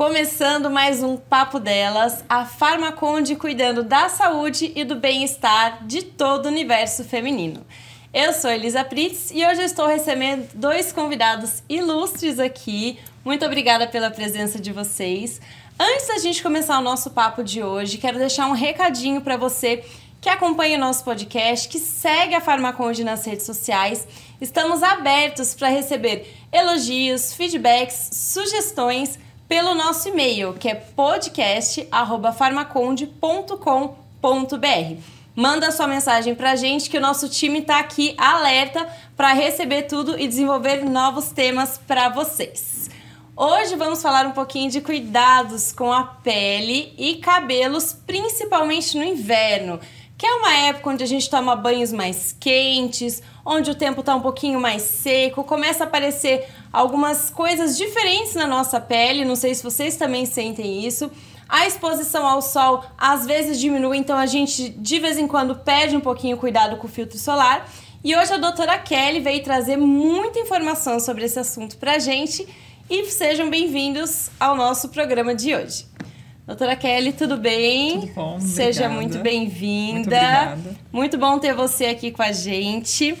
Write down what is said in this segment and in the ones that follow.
Começando mais um Papo Delas, a Farmaconde cuidando da saúde e do bem-estar de todo o universo feminino. Eu sou Elisa Pritz e hoje estou recebendo dois convidados ilustres aqui. Muito obrigada pela presença de vocês. Antes da gente começar o nosso papo de hoje, quero deixar um recadinho para você que acompanha o nosso podcast, que segue a Farmaconde nas redes sociais. Estamos abertos para receber elogios, feedbacks, sugestões pelo nosso e-mail, que é podcast@farmaconde.com.br. Manda sua mensagem pra gente que o nosso time tá aqui alerta para receber tudo e desenvolver novos temas para vocês. Hoje vamos falar um pouquinho de cuidados com a pele e cabelos, principalmente no inverno que é uma época onde a gente toma banhos mais quentes, onde o tempo está um pouquinho mais seco, começa a aparecer algumas coisas diferentes na nossa pele, não sei se vocês também sentem isso. A exposição ao sol às vezes diminui, então a gente de vez em quando perde um pouquinho cuidado com o filtro solar. E hoje a doutora Kelly veio trazer muita informação sobre esse assunto pra gente e sejam bem-vindos ao nosso programa de hoje. Doutora Kelly, tudo bem? Tudo bom, Seja muito bem-vinda. Muito, muito, bom ter você aqui com a gente.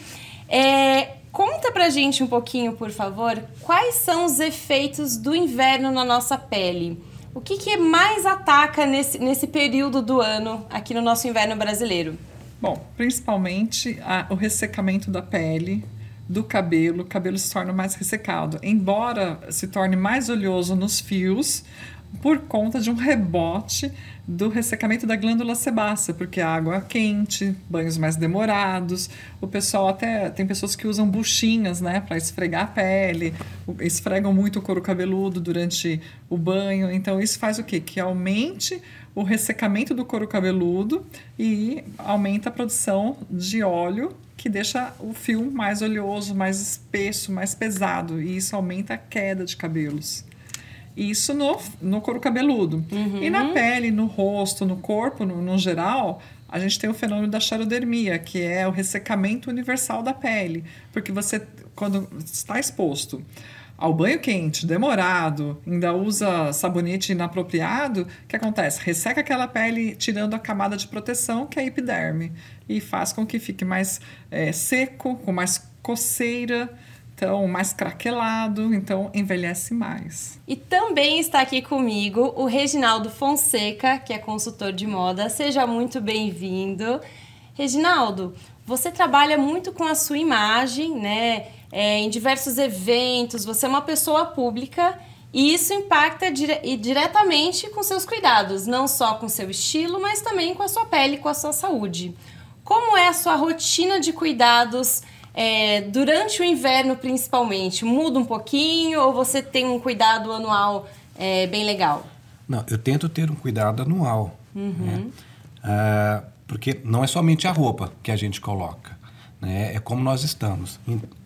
É, conta pra gente um pouquinho, por favor, quais são os efeitos do inverno na nossa pele? O que, que mais ataca nesse, nesse período do ano aqui no nosso inverno brasileiro? Bom, principalmente a, o ressecamento da pele, do cabelo, o cabelo se torna mais ressecado. Embora se torne mais oleoso nos fios, por conta de um rebote do ressecamento da glândula sebácea, porque água quente, banhos mais demorados, o pessoal até tem pessoas que usam buchinhas, né, para esfregar a pele, esfregam muito o couro cabeludo durante o banho, então isso faz o quê? Que aumente o ressecamento do couro cabeludo e aumenta a produção de óleo que deixa o fio mais oleoso, mais espesso, mais pesado, e isso aumenta a queda de cabelos. Isso no, no couro cabeludo. Uhum. E na pele, no rosto, no corpo, no, no geral, a gente tem o fenômeno da xarodermia, que é o ressecamento universal da pele. Porque você, quando está exposto ao banho quente, demorado, ainda usa sabonete inapropriado, o que acontece? Resseca aquela pele tirando a camada de proteção, que é a epiderme, e faz com que fique mais é, seco, com mais coceira, então mais craquelado, então envelhece mais. E também está aqui comigo o Reginaldo Fonseca, que é consultor de moda. Seja muito bem-vindo. Reginaldo, você trabalha muito com a sua imagem, né? É, em diversos eventos, você é uma pessoa pública e isso impacta dire diretamente com seus cuidados, não só com seu estilo, mas também com a sua pele, com a sua saúde. Como é a sua rotina de cuidados é, durante o inverno, principalmente, muda um pouquinho ou você tem um cuidado anual é, bem legal? Não, eu tento ter um cuidado anual. Uhum. Né? Ah, porque não é somente a roupa que a gente coloca, né? É como nós estamos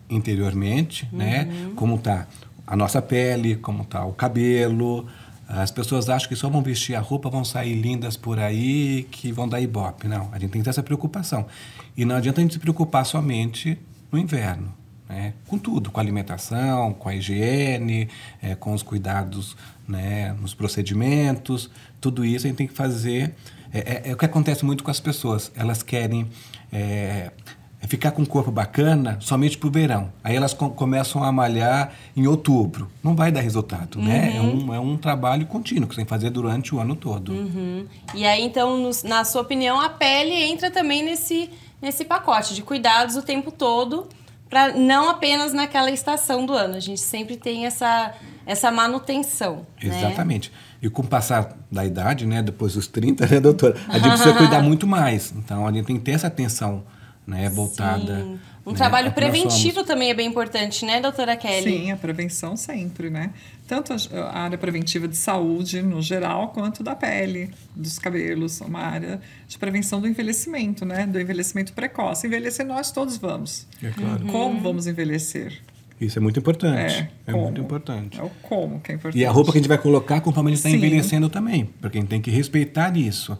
interiormente, né? uhum. né? Como está a nossa pele, como está o cabelo. As pessoas acham que só vão vestir a roupa, vão sair lindas por aí, que vão dar ibope. Não, a gente tem que ter essa preocupação. E não adianta a gente se preocupar somente no inverno. Né? Com tudo, com a alimentação, com a higiene, é, com os cuidados né, nos procedimentos, tudo isso a gente tem que fazer. É, é, é o que acontece muito com as pessoas. Elas querem é, é ficar com um corpo bacana somente para o verão. Aí elas com, começam a malhar em outubro. Não vai dar resultado, uhum. né? É um, é um trabalho contínuo que você tem que fazer durante o ano todo. Uhum. E aí, então, no, na sua opinião, a pele entra também nesse nesse pacote de cuidados o tempo todo, para não apenas naquela estação do ano. A gente sempre tem essa, essa manutenção. Né? Exatamente. Né? E com o passar da idade, né, depois dos 30, né, doutora, a gente precisa cuidar muito mais. Então a gente tem que ter essa atenção né, voltada. Sim. Um né, trabalho preventivo também é bem importante, né, doutora Kelly? Sim, a prevenção sempre, né? Tanto a área preventiva de saúde no geral, quanto da pele, dos cabelos, uma área de prevenção do envelhecimento, né? Do envelhecimento precoce. Envelhecer nós todos vamos. É claro. Uhum. Como vamos envelhecer? Isso é muito importante. É, é muito importante. É o como que é importante. E a roupa que a gente vai colocar conforme a gente está envelhecendo também, porque a gente tem que respeitar isso.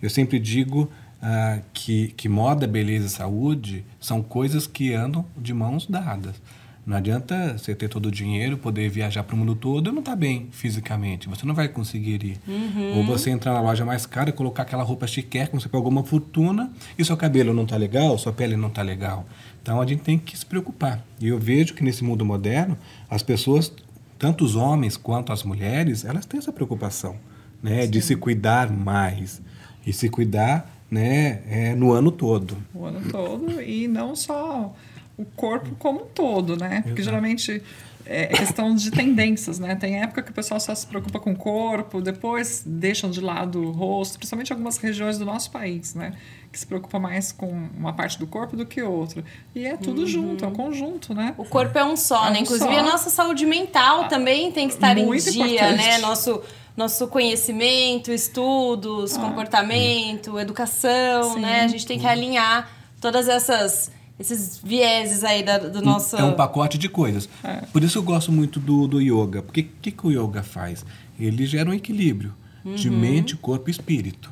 Eu sempre digo ah, que, que moda, beleza e saúde são coisas que andam de mãos dadas. Não adianta você ter todo o dinheiro, poder viajar para o mundo todo e não estar tá bem fisicamente. Você não vai conseguir ir. Uhum. Ou você entrar na loja mais cara, colocar aquela roupa chiquer, como você pagou uma fortuna, e seu cabelo não está legal, sua pele não está legal. Então a gente tem que se preocupar. E eu vejo que nesse mundo moderno, as pessoas, tanto os homens quanto as mulheres, elas têm essa preocupação né, de se cuidar mais. E se cuidar né, é, no ano todo. O ano todo e não só o corpo como um todo, né? Porque Exato. geralmente é questão de tendências, né? Tem época que o pessoal só se preocupa com o corpo, depois deixam de lado o rosto, principalmente algumas regiões do nosso país, né? Que se preocupa mais com uma parte do corpo do que outra. E é tudo uhum. junto, é um conjunto, né? O corpo é um só, é né? Um Inclusive só. a nossa saúde mental ah, também tem que estar em dia, importante. né? Nosso nosso conhecimento, estudos, ah, comportamento, educação, Sim. né? A gente tem que alinhar todas essas esses vieses aí da, do nosso. É um pacote de coisas. É. Por isso eu gosto muito do, do yoga. Porque o que, que o yoga faz? Ele gera um equilíbrio uhum. de mente, corpo e espírito.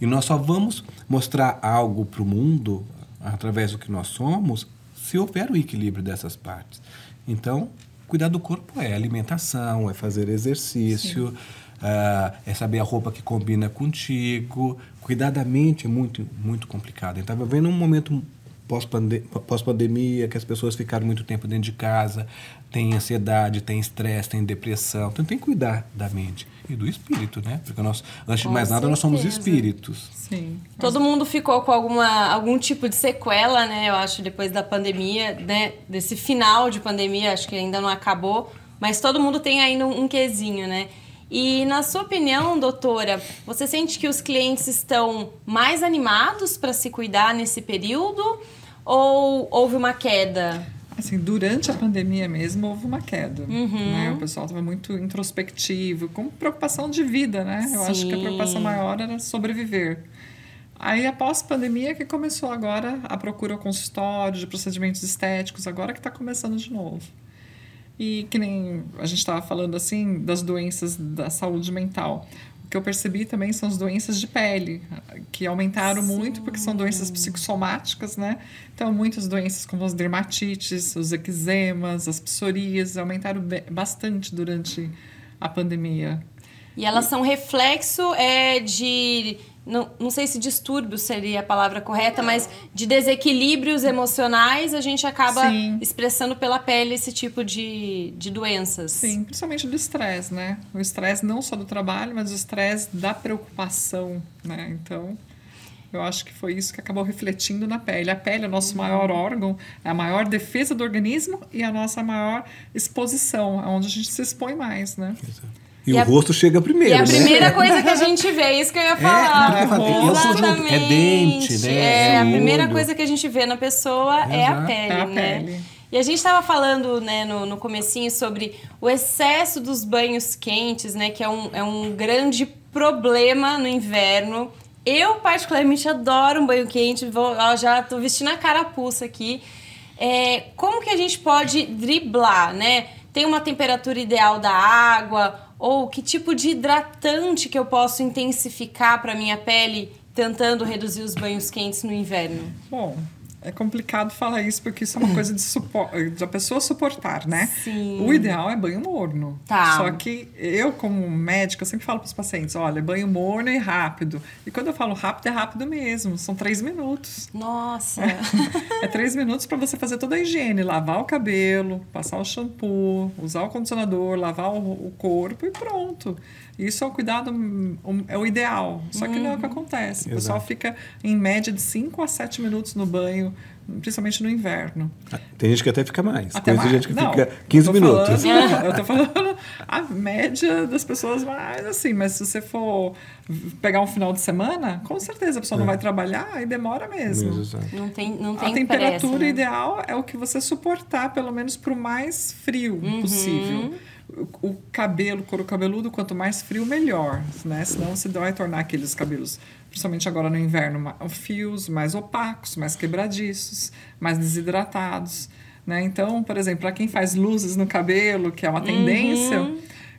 E nós só vamos mostrar algo para o mundo, através do que nós somos, se houver o equilíbrio dessas partes. Então, cuidar do corpo é alimentação, é fazer exercício, uh, é saber a roupa que combina contigo. Cuidar da mente é muito, muito complicado. Estava vendo um momento pós-pandemia, que as pessoas ficaram muito tempo dentro de casa, tem ansiedade, tem estresse, tem depressão. Então tem que cuidar da mente e do espírito, né? Porque nós, antes com de mais nada, certeza. nós somos espíritos. Sim. Todo mundo ficou com alguma, algum tipo de sequela, né? Eu acho, depois da pandemia, né? Desse final de pandemia, acho que ainda não acabou. Mas todo mundo tem ainda um, um quesinho, né? E na sua opinião, doutora, você sente que os clientes estão mais animados para se cuidar nesse período ou houve uma queda? Assim, durante a pandemia mesmo houve uma queda. Uhum. Né? O pessoal estava muito introspectivo, com preocupação de vida, né? Eu Sim. acho que a preocupação maior era sobreviver. Aí, após a pandemia, que começou agora a procura ao consultório de procedimentos estéticos, agora que está começando de novo. E que nem a gente estava falando assim das doenças da saúde mental. O que eu percebi também são as doenças de pele, que aumentaram Sim. muito porque são doenças psicossomáticas, né? Então, muitas doenças como as dermatites, os eczemas, as psorias aumentaram bastante durante a pandemia. E elas são reflexo é, de não, não sei se distúrbio seria a palavra correta, mas de desequilíbrios emocionais, a gente acaba Sim. expressando pela pele esse tipo de, de doenças. Sim, principalmente do estresse, né? O estresse não só do trabalho, mas o estresse da preocupação, né? Então, eu acho que foi isso que acabou refletindo na pele. A pele é o nosso maior órgão, é a maior defesa do organismo e a nossa maior exposição, é onde a gente se expõe mais, né? Exato. E, e o a, rosto chega primeiro, E a né? primeira coisa que a gente vê, isso que eu ia é, falar. É, é, Exatamente. é dente, né? É, é a primeira coisa que a gente vê na pessoa é a pele, é a né? Pele. E a gente estava falando né, no, no comecinho sobre o excesso dos banhos quentes, né? Que é um, é um grande problema no inverno. Eu, particularmente, adoro um banho quente. Vou, ó, já tô vestindo a carapuça aqui. É, como que a gente pode driblar, né? Tem uma temperatura ideal da água ou que tipo de hidratante que eu posso intensificar para minha pele tentando reduzir os banhos quentes no inverno? Bom, é complicado falar isso porque isso é uma coisa de, supor, de a pessoa suportar, né? Sim. O ideal é banho morno. Tá. Só que eu, como médica, sempre falo para os pacientes: olha, banho morno e rápido. E quando eu falo rápido, é rápido mesmo. São três minutos. Nossa! É, é três minutos para você fazer toda a higiene: lavar o cabelo, passar o shampoo, usar o condicionador, lavar o, o corpo e pronto. Isso é o cuidado, é o ideal. Só que não é o que uhum. acontece. O pessoal fica em média de 5 a 7 minutos no banho, principalmente no inverno. Tem gente que até fica mais. Até Conheço mais. gente que não, fica 15 minutos. Falando, eu tô falando a média das pessoas mais assim, mas se você for pegar um final de semana, com certeza a pessoa é. não vai trabalhar e demora mesmo. Não tem, não tem A temperatura pressa, né? ideal é o que você suportar, pelo menos para o mais frio uhum. possível o cabelo, couro cabeludo, quanto mais frio, melhor, né? Senão você vai tornar aqueles cabelos, principalmente agora no inverno, fios mais opacos, mais quebradiços, mais desidratados, né? Então, por exemplo, para quem faz luzes no cabelo, que é uma tendência, uhum.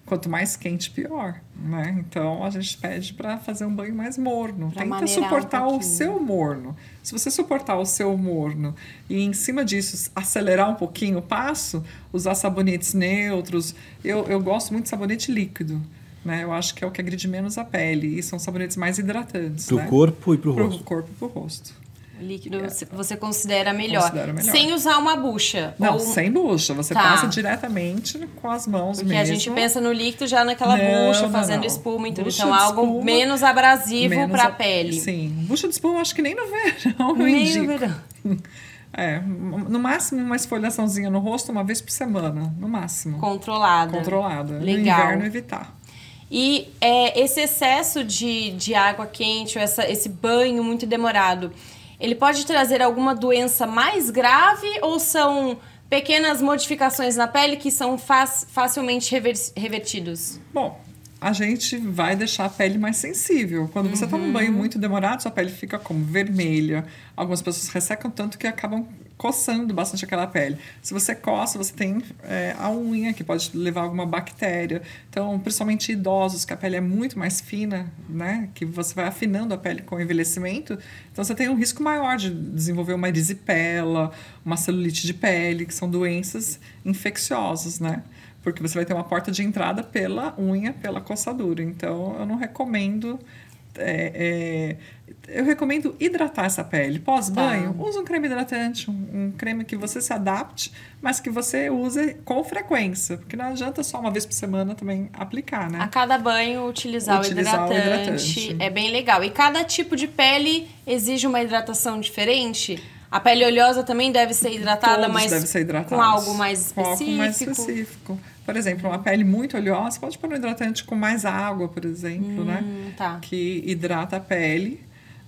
Quanto mais quente, pior, né? Então a gente pede para fazer um banho mais morno. Pra Tenta maneirar um suportar o seu morno. Se você suportar o seu morno e em cima disso acelerar um pouquinho o passo, usar sabonetes neutros. Eu, eu gosto muito de sabonete líquido. Né? Eu acho que é o que agride menos a pele. E são sabonetes mais hidratantes. Pro né? corpo e pro Pro rosto. corpo e pro rosto. Líquido você- você considera melhor. Melhor. Sem usar uma bucha. Não, ou- sem bucha. Você Tá. passa diretamente com as mãos Porque mesmo. a gente pensa no líquido já naquela Não, bucha, não, fazendo não. espuma e tudo. Bucha Então, algo espuma, menos abrasivo Menos para a pele. Sim. Bucha de espuma, acho que nem no verão Nem no indico. verão. É, no máximo uma esfoliaçãozinha no rosto uma vez por semana, no máximo. Controlada. Controlada. No Legal. inverno evitar. E é, esse excesso de, de água quente, ou essa, esse banho muito demorado, ele pode trazer alguma doença mais grave ou são pequenas modificações na pele que são fac- facilmente rever, revertidos? Bom, a gente vai deixar a pele mais sensível. Quando você toma um banho muito demorado, sua pele fica como vermelha. Algumas pessoas ressecam tanto que acabam coçando bastante aquela pele. Se você coça, você tem é, a unha que pode levar alguma bactéria. Então, principalmente idosos, que a pele é muito mais fina, né? Que você vai afinando a pele com o envelhecimento. Então, você tem um risco maior de desenvolver uma erisipela, uma celulite de pele, que são doenças infecciosas, né? porque você vai ter uma porta de entrada pela unha, pela coçadura. Então, eu não recomendo. é, é, eu recomendo hidratar essa pele. Pós-banho, Tá. use um creme hidratante, um, um creme que você se adapte, mas que você use com frequência, porque não adianta só uma vez por semana também aplicar, né? A cada banho utilizar, Utilizar o, o hidratante. hidratante. É bem legal. E cada tipo de pele exige uma hidratação diferente? A pele oleosa também deve ser hidratada, Todos mas devem ser hidratados. com algo mais Com específico. algo mais específico. Por exemplo, uma pele muito oleosa, pode pôr um hidratante com mais água, por exemplo, né? Hum, tá. Que hidrata a pele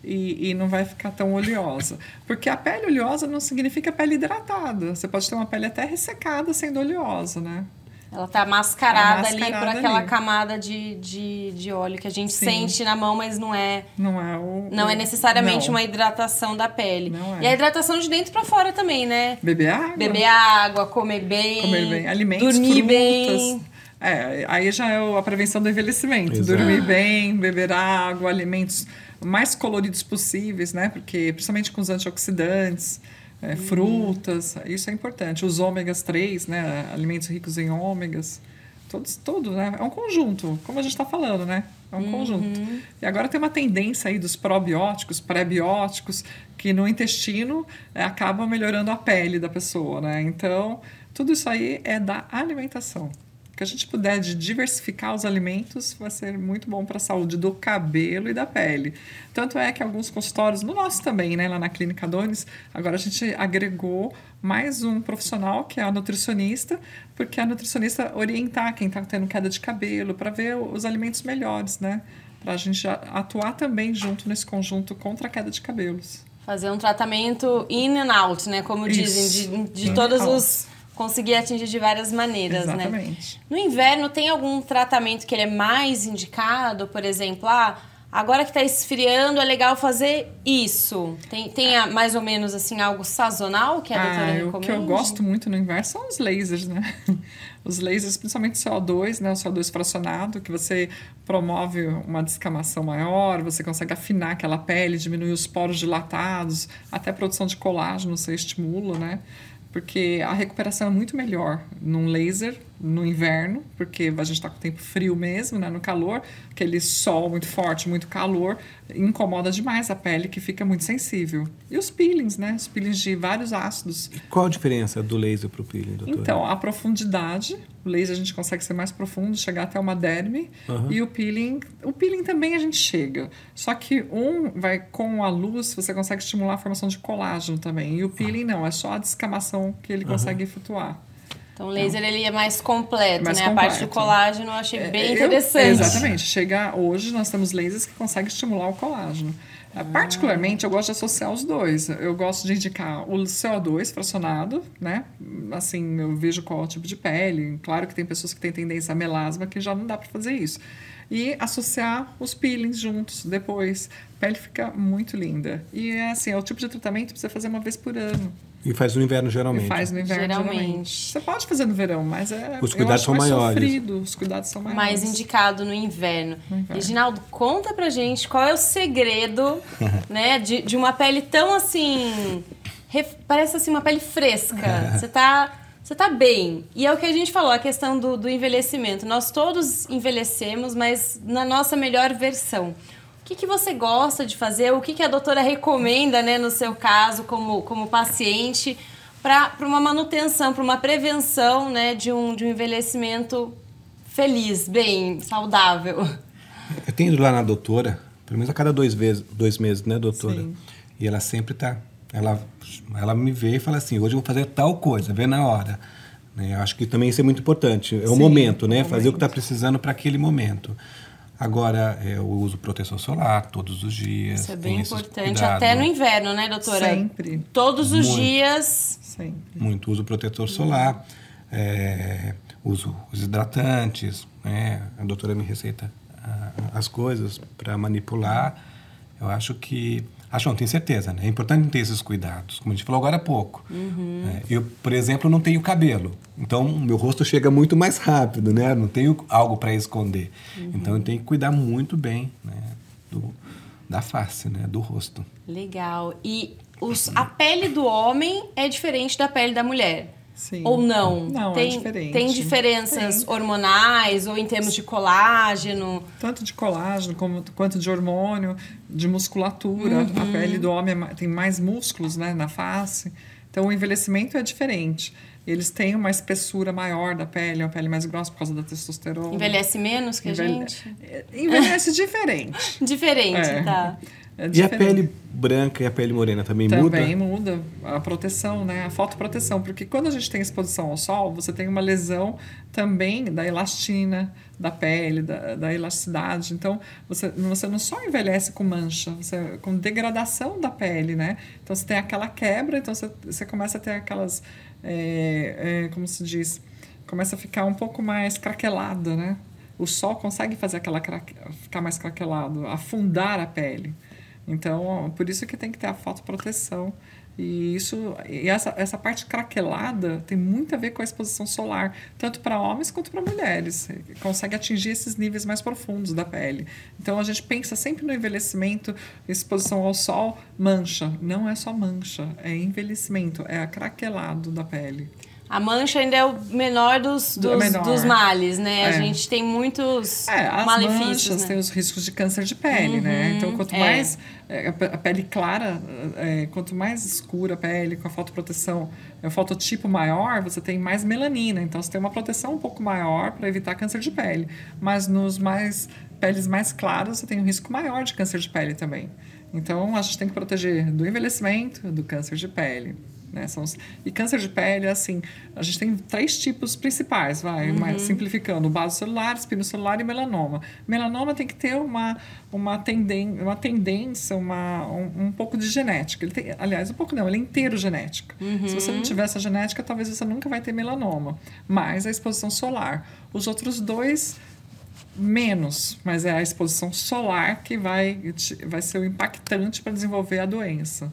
e, e não vai ficar tão oleosa. Porque a pele oleosa não significa pele hidratada. Você pode ter uma pele até ressecada sendo oleosa, né? Ela tá mascarada, Tá ali por mascarada aquela ali. camada de, de, de óleo que a gente Sim. sente na mão, mas não é. Não é o. Não o- é necessariamente não. uma hidratação da pele. Não é. E a hidratação de dentro pra fora também, né? Beber água. Beber água, comer bem. comer bem, alimentos, dormir frutas. bem. É, aí já é o- a prevenção do envelhecimento. Exato. Dormir bem, beber água, alimentos mais coloridos possíveis, né? Porque principalmente com os antioxidantes, é, frutas, isso é importante. Os ômegas 3, né? Alimentos ricos em ômegas. Todos, tudo, né? É um conjunto, como a gente está falando, né? É um conjunto. E agora tem uma tendência aí dos probióticos, pré-bióticos, que no intestino é, acabam melhorando a pele da pessoa, né? Então, tudo isso aí é da alimentação. Que a gente puder de diversificar os alimentos vai ser muito bom para a saúde do cabelo e da pele. Tanto é que alguns consultórios, no nosso também, né, lá na Clínica Dones, agora a gente agregou mais um profissional, que é a nutricionista, porque a nutricionista orientar quem está tendo queda de cabelo, para ver os alimentos melhores, né? Para a gente atuar também junto nesse conjunto contra a queda de cabelos. Fazer um tratamento in and out, né? Como Isso. dizem, de, de todos os. Conseguir atingir de várias maneiras, né? Exatamente. No inverno, tem algum tratamento que ele é mais indicado? Por exemplo, ah, agora que tá esfriando, é legal fazer isso. Tem, tem ah, mais ou menos assim algo sazonal que a doutora Ah, recomenda? o que eu gosto muito no inverno são os lasers, né? Os lasers, principalmente CO2, né? O CO2 fracionado, que você promove uma descamação maior, você consegue afinar aquela pele, diminuir os poros dilatados, até a produção de colágeno você estimula, né? Porque a recuperação é muito melhor num laser no inverno, porque a gente está com tempo frio mesmo, né? No calor, aquele sol muito forte, muito calor, incomoda demais a pele, que fica muito sensível. E os peelings, né? Os peelings de vários ácidos. E qual a diferença do laser pro peeling, doutora? Então, a profundidade, o laser a gente consegue ser mais profundo, chegar até uma derme, e o peeling, o peeling também a gente chega. Só que um vai com a luz, você consegue estimular a formação de colágeno também, e o peeling não, é só a descamação que ele consegue efetuar. Então, o laser ele é mais completo, Mais né? A parte do completo. colágeno eu achei bem Eu- interessante. exatamente. Chega hoje, nós temos lasers que conseguem estimular o colágeno. Ah. Particularmente, eu gosto de associar os dois. Eu gosto de indicar o CO2 fracionado, né? Assim, eu vejo qual é o tipo de pele. Claro que tem pessoas que têm tendência a melasma que já não dá para fazer isso. e associar os peelings juntos depois. A pele fica muito linda. E é assim, é o tipo de tratamento que precisa fazer uma vez por ano. E faz no inverno, E geralmente. faz no inverno, Geralmente. geralmente. Você pode fazer no verão, mas é. Os eu cuidados acho são mais maiores. Sofrido, os cuidados são maiores. mais indicado no inverno. No inverno. Reginaldo, conta pra gente qual é o segredo, né, de, de uma pele tão assim, ref- parece assim uma pele fresca. Você tá, você tá bem. E é o que a gente falou, a questão do, do envelhecimento. Nós todos envelhecemos, mas na nossa melhor versão. O que, que você gosta de fazer? O que, que a doutora recomenda, né, no seu caso, como, como paciente, para uma manutenção, para uma prevenção né, de, um, de um envelhecimento feliz, bem, saudável? Eu tenho ido lá na doutora, pelo menos a cada dois, vezes, dois meses, né, doutora? Sim. E ela sempre tá. Ela, ela me vê e fala assim: hoje eu vou fazer tal coisa, vê na hora. Né? Eu acho que também isso é muito importante. É o Sim, momento, né? o Fazer o que está momento. precisando para aquele momento. Agora, é, eu uso proteção solar todos os dias. Isso é bem importante, até no inverno, né, doutora? Sempre. Todos os Muito. dias. Sempre. Muito uso protetor solar, é, uso os hidratantes, né? A doutora me receita ah, as coisas para manipular. Eu acho que acho não tenho certeza, né? É importante ter esses cuidados, como a gente falou agora há pouco. né? Eu, por exemplo, não tenho cabelo, então meu rosto chega muito mais rápido, né? Não tenho algo para esconder, então eu tenho que cuidar muito bem, né? Do, da face, né? Do rosto. Legal. E os, a pele do homem é diferente da pele da mulher? Sim. Ou não? Não, é tem, diferente. Tem diferenças Tem. hormonais ou em termos de colágeno? Tanto de colágeno como, quanto de hormônio, de musculatura. A pele do homem é tem mais músculos né, na face. Então, o envelhecimento é diferente. Eles têm uma espessura maior da pele, uma pele mais grossa por causa da testosterona. Envelhece menos que a Envelhe- gente? É, Envelhece diferente. Diferente, É. tá? É E a pele branca e a pele morena também, Também muda? muda a proteção, né? A fotoproteção, porque quando a gente tem exposição ao sol, você tem uma lesão também da elastina da pele, da, da elasticidade. Então, você, você não só envelhece com mancha, você, com degradação da pele, né? Então, você tem aquela quebra, então você, você começa a ter aquelas, é, é, como se diz, começa a ficar um pouco mais craquelada, né? O sol consegue fazer aquela craque, ficar mais craquelado, afundar a pele. Então, por isso que tem que ter a fotoproteção. E isso e essa, essa parte craquelada tem muito a ver com a exposição solar, tanto para homens quanto para mulheres. Consegue atingir esses níveis mais profundos da pele. Então a gente pensa sempre no envelhecimento, exposição ao sol, mancha. Não é só mancha, é envelhecimento, é craquelado da pele. A mancha ainda é o menor dos, Do- dos, menor. dos males, né? A É. gente tem muitos É, as malefícios, manchas né? têm os riscos de câncer de pele, né? Então, quanto é. mais é, a pe- a pele clara, é, quanto mais escura a pele, com a fotoproteção, é, o fototipo maior, você tem mais melanina. Então, você tem uma proteção um pouco maior para evitar câncer de pele. Mas nos mais peles mais claras, você tem um risco maior de câncer de pele também. Então, a gente tem que proteger do envelhecimento, do câncer de pele. Né? São os- E câncer de pele, assim, a gente tem três tipos principais, vai, mais simplificando: base celular, espinocelular e melanoma. Melanoma tem que ter uma, uma, tenden uma tendência, uma, um, um pouco de genética. Ele tem, aliás, um pouco não, ele é inteiro genética. Se você não tiver essa genética, talvez você nunca vai ter melanoma. Mas a exposição solar. Os outros dois menos, mas é a exposição solar que vai, vai ser o impactante para desenvolver a doença.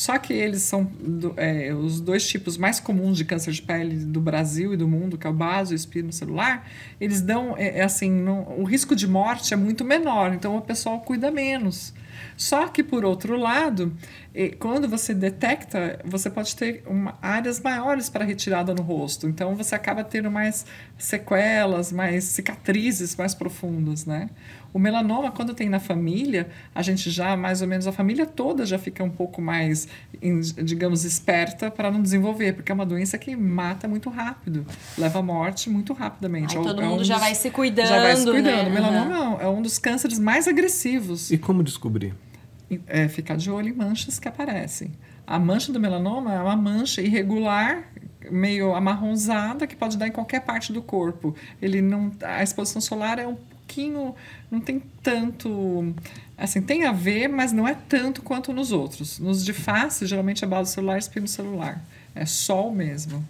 Só que eles são do- é, os dois tipos mais comuns de câncer de pele do Brasil e do mundo, que é o baso e o espino celular, eles dão, é, é assim, o risco de morte é muito menor, então o pessoal cuida menos. Só que, por outro lado, eh, quando você detecta, você pode ter uma- áreas maiores para retirada no rosto. Então, você acaba tendo mais sequelas, mais cicatrizes mais profundas, né? O melanoma, quando tem na família, a gente já, mais ou menos, a família toda já fica um pouco mais, em- digamos, esperta para não desenvolver, porque é uma doença que mata muito rápido, leva à morte muito rapidamente. Aí É todo é um mundo já dos- vai se cuidando, Já vai se cuidando. né? O melanoma é um dos cânceres mais agressivos E como descobrir? É, ficar de olho em manchas que aparecem. A mancha do melanoma é uma mancha irregular, meio amarronzada, que pode dar em qualquer parte do corpo. Ele não, a exposição solar é um pouquinho, não tem tanto, assim, tem a ver, mas não é tanto quanto nos outros. Nos de face, geralmente é base celular espino celular. É sol mesmo.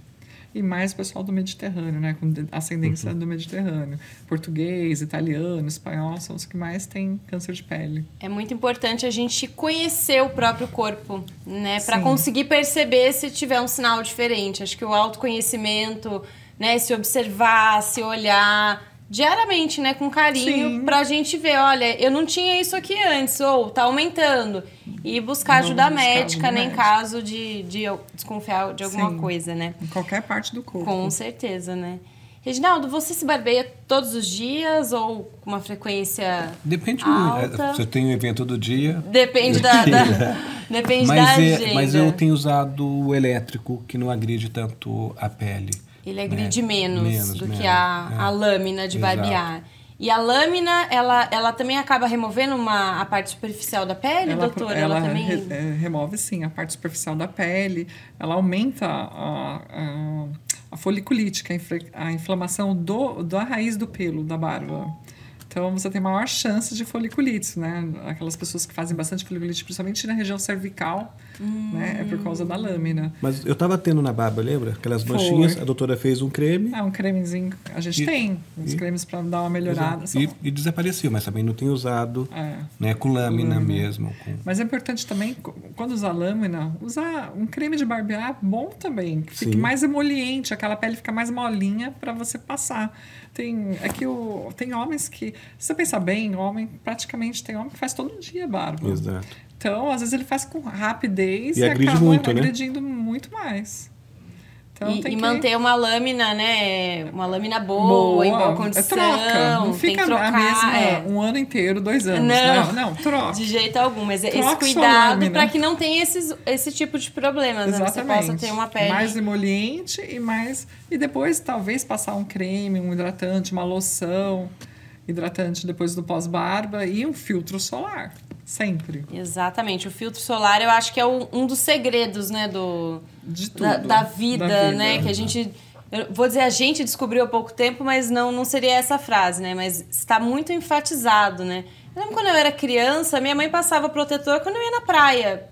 E mais o pessoal do Mediterrâneo, né? Com ascendência do Mediterrâneo. Português, italiano, espanhol são os que mais têm câncer de pele. É muito importante a gente conhecer o próprio corpo, né? Pra Sim. conseguir perceber se tiver um sinal diferente. Acho que o autoconhecimento, né? Se observar, se olhar diariamente, né? Com carinho, Sim. pra gente ver, olha, eu não tinha isso aqui antes, ou tá aumentando. E buscar ajuda buscar médica, né? Em médica. caso de, de eu desconfiar de alguma Sim. coisa, né? Em qualquer parte do corpo. Com certeza, né? Reginaldo, você se barbeia todos os dias ou com uma frequência Depende alta? muito. Você tem um evento todo dia. Depende da, da- depende da Mas, é- agenda. mas eu tenho usado o elétrico, que não agride tanto a pele. Ele né? agride menos, Menos, do que menos, a, é. a lâmina de Exato. barbear. E a lâmina, ela, ela também acaba removendo uma, a parte superficial da pele, doutora? Ela, ela também... re- é, remove sim a parte superficial da pele, ela aumenta a, a, a foliculite, que é a inflamação do, da raiz do pelo da barba. Então você tem maior chance de foliculite, né? Aquelas pessoas que fazem bastante foliculite, principalmente na região cervical, né? É por causa da lâmina. Mas eu tava tendo na barba, lembra? Aquelas Foi. manchinhas, a doutora fez um creme. Ah, um cremezinho, a gente E- tem uns e- cremes para dar uma melhorada. são- E, e desapareceu, mas também não tenho usado É. né, com lâmina mesmo. Com... Mas é importante também, quando usar lâmina, usar um creme de barbear bom também, que fique Sim. mais emoliente, aquela pele fica mais molinha para você passar. Tem, é que o, tem homens que, se você pensar bem, homem praticamente tem homem que faz todo dia barba. Exato. Então, às vezes ele faz com rapidez E e, agride acaba muito, né? agredindo muito mais. Então, e, e que... manter uma lâmina, né? Uma lâmina boa, em boa condição. É troca. Não fica trocar, a mesma é. um ano inteiro, dois anos. Não. Não, não, troca. De jeito algum, mas esse Troca sua cuidado para que não tenha esses, esse tipo de problemas, né? Você Exatamente. possa ter uma pele. Mais emoliente e mais. E depois, talvez, passar um creme, um hidratante, uma loção hidratante depois do pós-barba e um filtro solar. Sempre. Exatamente. O filtro solar eu acho que é o- um dos segredos, né, do, De tudo. da, da vida, Da né? Que a gente. Eu vou dizer, a gente descobriu há pouco tempo, mas não, não seria essa frase, né? Mas está muito enfatizado, né? Eu lembro quando eu era criança, minha mãe passava protetor quando eu ia na praia.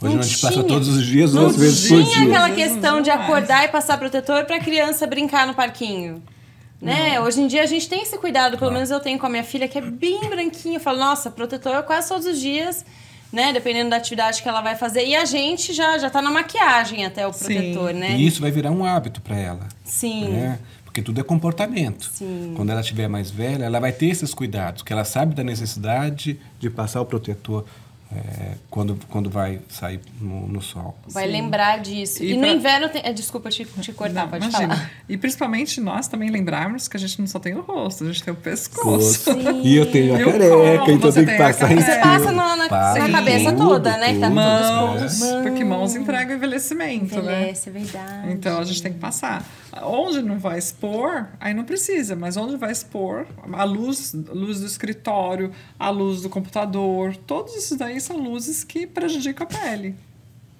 Hoje Não a gente passa tinha. todos os dias, Não duas vezes por tinha dia. aquela Às vezes questão não de acordar e passar protetor para criança brincar no parquinho. Né? Hoje em dia a gente tem esse cuidado, pelo menos eu tenho com a minha filha, que é bem branquinha. Eu falo, nossa, protetor quase todos os dias, né? Dependendo da atividade que ela vai fazer. E a gente já, já tá na maquiagem até o Sim. protetor, né? E isso vai virar um hábito para ela. Sim. né? Porque tudo é comportamento. Sim. Quando ela estiver mais velha, ela vai ter esses cuidados, que ela sabe da necessidade De passar o protetor. É, quando, quando vai sair no, no sol. Vai lembrar disso. E, E no pra- inverno tem. eh, Desculpa te, te cortar, Não, pode imagina. falar. E principalmente nós também lembrarmos que a gente não só tem o rosto, a gente tem o pescoço. E eu tenho a E careca, então que tem a passar isso. Você passa na, na, Passa na em cabeça tudo, toda, né? Que tá Mãos, expostos. porque mãos entregam envelhecimento, né? Envelhece, é verdade. Então a gente tem que passar. Onde não vai expor, aí não precisa, mas onde vai expor, a luz, a luz do escritório, a luz do computador, todos isso daí são luzes que prejudicam a pele.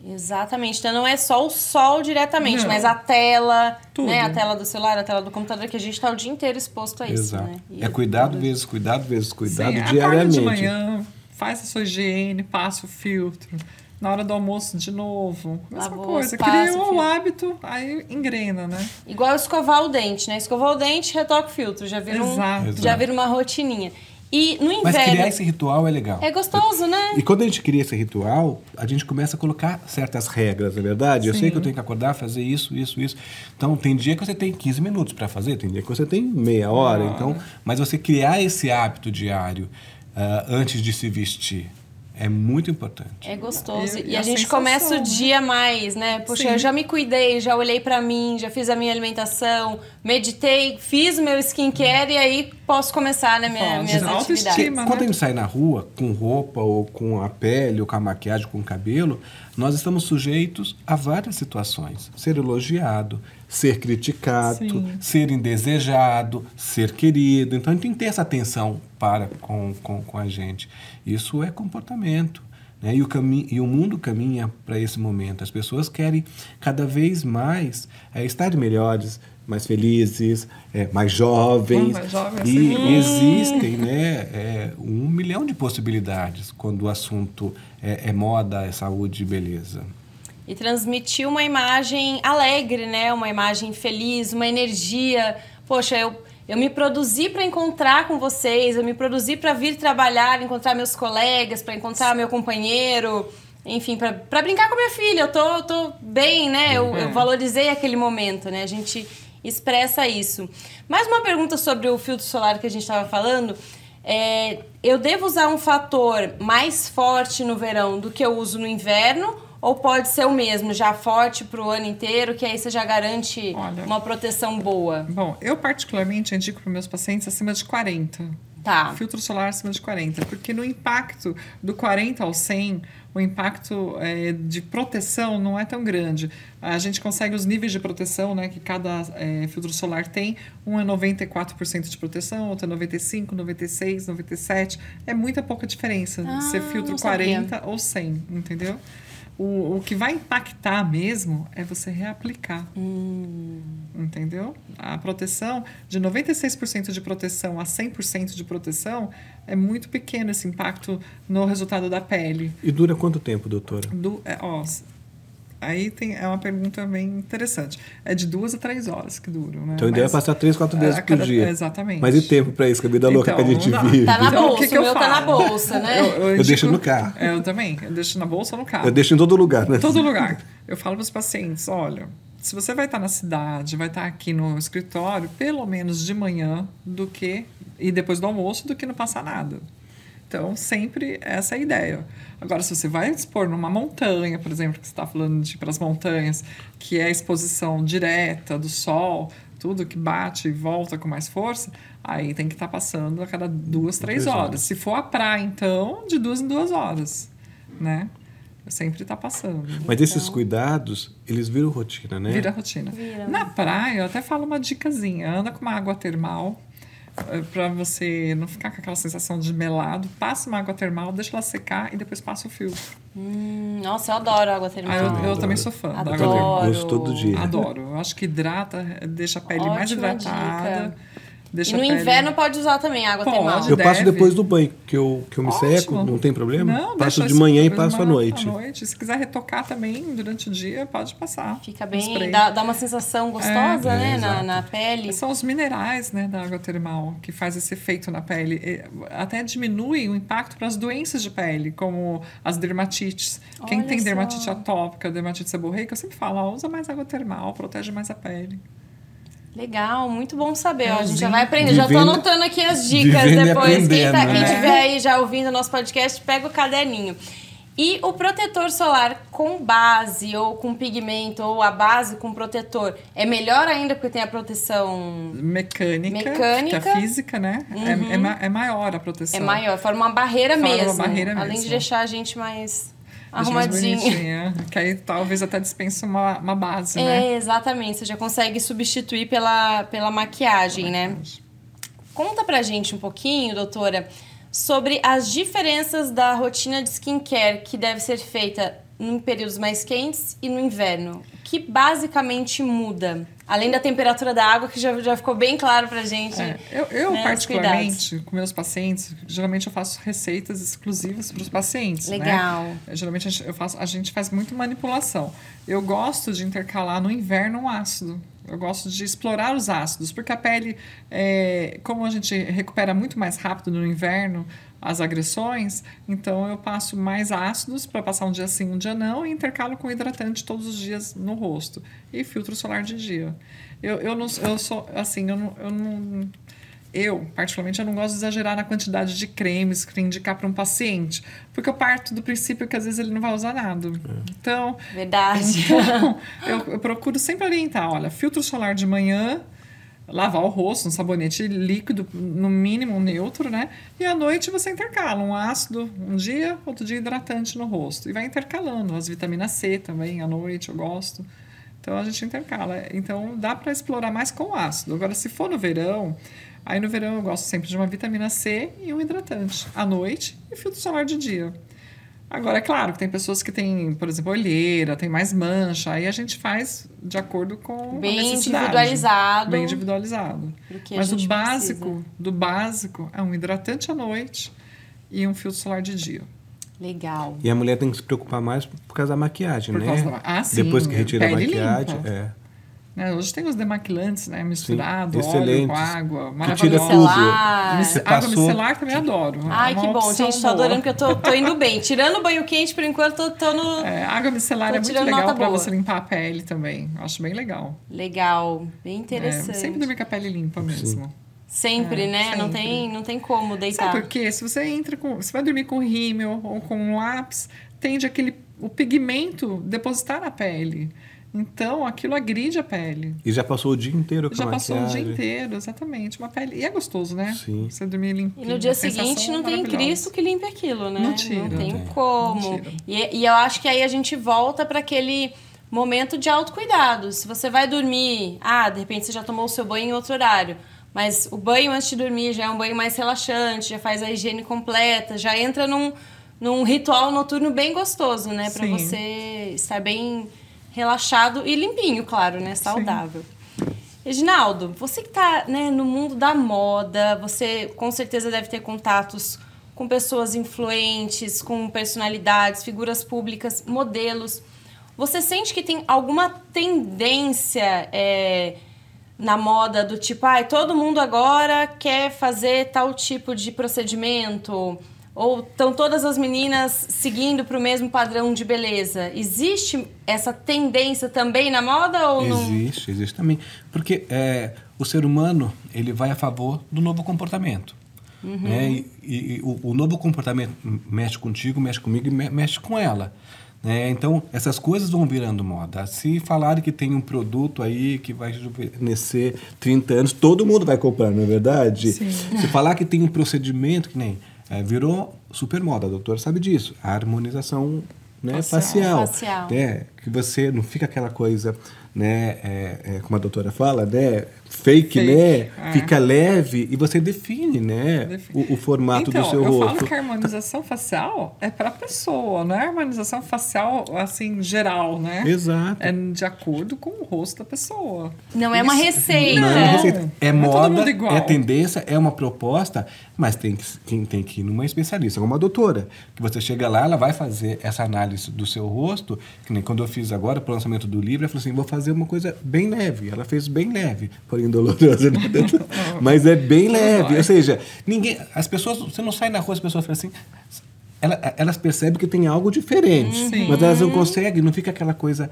Exatamente. Então não é só o sol diretamente, Não. mas a tela, Tudo. né? A tela do celular, a tela do computador, que a gente tá o dia inteiro exposto a isso, Exato. né? E É cuidado vezes cuidado vezes cuidado Sim, acorda diariamente. de manhã, faz a sua higiene, passa o filtro. Na hora do almoço, de novo. Mesma Lavou, coisa. filtro. o hábito, aí engrena, né? Igual escovar o dente, né? Escovar o dente, retoca o filtro. Já vira, um, Exato. já vira uma rotininha. E no Mas criar inverno. esse ritual é legal. É gostoso, né? E quando a gente cria esse ritual, a gente começa a colocar certas regras, não é verdade? Eu sei Sim. que eu tenho que acordar, fazer isso, isso, isso. Então, tem dia que você tem 15 minutos para fazer, tem dia que você tem meia hora. Então, mas você criar esse hábito diário ah, antes de se vestir é muito importante. É gostoso. E- E, e a, a gente sensação, começa o dia mais, né? Puxa, Sim. eu já me cuidei, já olhei pra mim, já fiz a minha alimentação, meditei, fiz o meu skincare e aí posso começar, né? Minha, Pode. minhas atividades. né? Quando a gente sai na rua com roupa ou com a pele ou com a maquiagem, com o cabelo, nós estamos sujeitos a várias situações. Ser elogiado, ser criticado, Sim. ser indesejado, ser querido. Então a gente tem que ter essa atenção para com, com, com a gente. Isso é comportamento. Né? E, o e o mundo caminha para esse momento. As pessoas querem cada vez mais é, estar melhores, mais felizes, é, mais jovens. Hum, mais jovens, e sim. existem né, é, um milhão de possibilidades quando o assunto é, é moda, é saúde e beleza. e transmitir uma imagem alegre, né? Uma imagem feliz, uma energia. Poxa, eu, eu me produzi para encontrar com vocês, eu me produzi para vir trabalhar, encontrar meus colegas, para encontrar meu companheiro, enfim, para brincar com minha filha. Eu tô, tô bem, né? Eu, eu valorizei aquele momento, né? A gente expressa isso. Mais uma pergunta sobre o filtro solar que a gente estava falando. É, eu devo usar um fator mais forte no verão do que eu uso no inverno? Ou pode ser o mesmo, já forte para o ano inteiro, que aí você já garante Olha, uma proteção boa? Bom, eu particularmente indico para meus pacientes acima de 40. Tá. Filtro solar acima de 40. Porque no impacto do 40 ao 100, o impacto é, de proteção não é tão grande. A gente consegue os níveis de proteção né, que cada é, filtro solar tem. Um é 94% de proteção, outro é 95, 96, 97. É muita pouca diferença Ah, ser filtro não sabia. 40 ou 100, entendeu? O, o que vai impactar mesmo é você reaplicar. Entendeu? A proteção, de 96% de proteção a 100% de proteção, é muito pequeno esse impacto no resultado da pele. E dura quanto tempo, doutora? Do, é, ó, aí tem, é uma pergunta bem interessante. É de duas a três horas que duram, né? Então, a ideia é passar três, quatro vezes a por cada- dia. Exatamente. Mas e tempo pra isso? Que a vida louca Então, que a gente vive. Tá na Então, o bolsa, que que o eu meu tá na bolsa, né? Eu indico- deixo no carro. É, eu também. Eu deixo na bolsa ou no carro. Eu deixo em todo lugar, né? todo lugar. Eu falo para os pacientes, olha, se você vai estar na cidade, vai estar aqui no escritório, pelo menos de manhã, do que e depois do almoço, do que não passar nada. Então, sempre essa é a ideia. Agora, se você vai expor numa montanha, por exemplo, que você está falando de ir para as montanhas, que é a exposição direta do sol, tudo que bate e volta com mais força, aí tem que estar passando a cada duas, três Três horas. horas. Se for a praia, então, de duas em duas horas, né? Sempre está passando. Mas esses cuidados, eles viram rotina, né? Vira rotina. Vira. Na praia, eu até falo uma dicasinha. Anda com uma água termal para você não ficar com aquela sensação de melado. Passa uma água termal, deixa ela secar e depois passa o filtro. Hum, nossa, eu adoro água termal. Ah, eu, eu adoro. também sou fã da água Adoro. termal. Uso todo dia. Adoro. Eu acho que hidrata, deixa a pele mais Ótima hidratada. dica. Deixa E no pele... inverno pode usar também água Pode. termal. Eu passo deve. depois do banho, que eu, que eu me Ótimo. seco, não tem problema. Não, passo deixa de manhã e passo à noite. À noite. Se quiser retocar também durante o dia, pode passar. Fica bem, dá, dá uma sensação gostosa, É, né, é, na, na pele. São os minerais né, da água termal que faz esse efeito na pele. E Até diminui o impacto para as doenças de pele, como as dermatites. Quem Olha tem só. dermatite atópica, dermatite seborreica, eu sempre falo, ó, usa mais água termal, protege mais a pele. Legal, muito bom saber. ó, a gente já vai aprender. Já tô Vivendo- anotando aqui as dicas vivendo depois. Quem, tá, quem né? tiver aí já ouvindo o nosso podcast, pega o caderninho. E o protetor solar com base ou com pigmento ou a base com protetor é melhor ainda porque tem a proteção Mecânica, Mecânica. que é física, né? É, é, ma- é maior a proteção. é maior, forma uma barreira Forma uma mesmo. barreira além de mesmo. deixar a gente mais Arrumadinho. Que aí talvez até dispense uma, uma base, né? É, exatamente. Você já consegue substituir pela, pela maquiagem, né? Conta pra gente um pouquinho, doutora, sobre as diferenças da rotina de skincare que deve ser feita em períodos mais quentes e no inverno. O que basicamente muda? Além da temperatura da água, que já, já ficou bem claro pra gente. É, eu, eu né, particularmente, com meus pacientes, geralmente eu faço receitas exclusivas para os pacientes. né? Legal. Geralmente a gente, eu faço, a gente faz muito manipulação. Eu gosto de intercalar no inverno um ácido. Eu gosto de explorar os ácidos, porque a pele, é, como a gente recupera muito mais rápido no inverno as agressões, então eu passo mais ácidos para passar um dia sim, um dia não, e intercalo com hidratante todos os dias no rosto. E filtro solar de dia. Eu, eu, não, eu sou, assim, eu não, eu não eu, particularmente, eu não gosto de exagerar na quantidade de cremes que indicar para um paciente, porque eu parto do princípio que às vezes ele não vai usar nada. Então, Verdade. então eu, eu procuro sempre orientar, olha, filtro solar de manhã, lavar o rosto, um sabonete líquido, no mínimo neutro, né? E à noite você intercala um ácido um dia, outro dia hidratante no rosto. E vai intercalando, as vitaminas C também, à noite eu gosto. Então a gente intercala. Então dá para explorar mais com o ácido. Agora, se for no verão, aí no verão eu gosto sempre de uma vitamina C e um hidratante à noite e filtro solar de dia. Agora, é claro que tem pessoas que têm, por exemplo, olheira, tem mais mancha, aí a gente faz de acordo com a Bem necessidade. individualizado. Bem individualizado. a Mas o básico, precisa. do básico, é um hidratante à noite e um filtro solar de dia. Legal. E a mulher tem que se preocupar mais por causa da maquiagem, Por né? causa da- ah, sim, Depois que retira a maquiagem, limpa. é. Né, Hoje tem os demaquilantes, né? Misturado, óleo excelentes. com água, maravilhoso. Micelar. Mice- Você Água passou- micelar também adoro. Ai, É que bom, gente. Tô boa. adorando que eu tô, tô indo bem. Tirando o banho quente, por enquanto, tô, tô no. É, água micelar Tô é muito legal para você limpar a pele também. Acho bem legal. Legal. Bem É, interessante. sempre dormir com a pele limpa mesmo. Sempre, É, né? Não, sempre. tem, não tem como deitar. Sabe por quê? Se você entra com. Você vai dormir com rímel ou com um lápis, tende aquele. o pigmento depositar na pele. Então, aquilo agride a pele. E já passou o dia inteiro com Já a passou o dia inteiro, exatamente. Uma pele. E é gostoso, né? Sim. Você dormir limpinho. E no dia seguinte não tem. Cristo que limpe aquilo, né? Não tira. Não tem Não tem. como. Não tira. E, e eu acho que aí a gente volta para aquele momento de autocuidado. Se você vai dormir, ah, de repente você já tomou o seu banho em outro horário. Mas o banho antes de dormir já é um banho mais relaxante, já faz a higiene completa, já entra num, num ritual noturno bem gostoso, né? Pra Sim. você estar bem relaxado e limpinho, claro, né? Saudável. Reginaldo, você que está né, no mundo da moda, você com certeza deve ter contatos com pessoas influentes, com personalidades, figuras públicas, modelos. Você sente que tem alguma tendência é, na moda do tipo, ai, todo mundo agora quer fazer tal tipo de procedimento? Ou estão todas as meninas seguindo para o mesmo padrão de beleza? Existe essa tendência também na moda ou não? Existe, existe também. Porque é, o ser humano ele vai a favor do novo comportamento. Né? E, e- e o, o novo comportamento mexe contigo, mexe comigo e me- mexe com ela. Né? Então, essas coisas vão virando moda. Se falarem que tem um produto aí que vai rejuvenescer 30 anos, todo mundo vai comprar, não é verdade? Sim. Se falar que tem um procedimento que nem é, virou super moda, a doutora sabe disso, a harmonização né, Facial. facial. Facial. Que você não fica aquela coisa, né, é, é, como a doutora fala, né, fake, Fake, né? é. Fica leve e você define, né, Define. O, o formato então, do seu eu rosto. falo que a harmonização facial é para a pessoa, não é harmonização facial assim geral, né? Exato. É de acordo com o rosto da pessoa. Não é uma Isso- receita. Não é uma receita. É Não é todo moda, mundo igual. é tendência, é uma proposta, mas tem que, quem tem que ir numa especialista, como a doutora. Que você chega lá, ela vai fazer essa análise do seu rosto, que nem quando eu fiz agora pro lançamento do livro, ela falou assim: vou fazer uma coisa bem leve. Ela fez bem leve, porém dolorosa, né? mas é bem leve. Ou seja, ninguém. As pessoas, você não sai na rua, as pessoas falam assim. ela- elas percebem que tem algo diferente, Sim. mas elas não conseguem, não fica aquela coisa,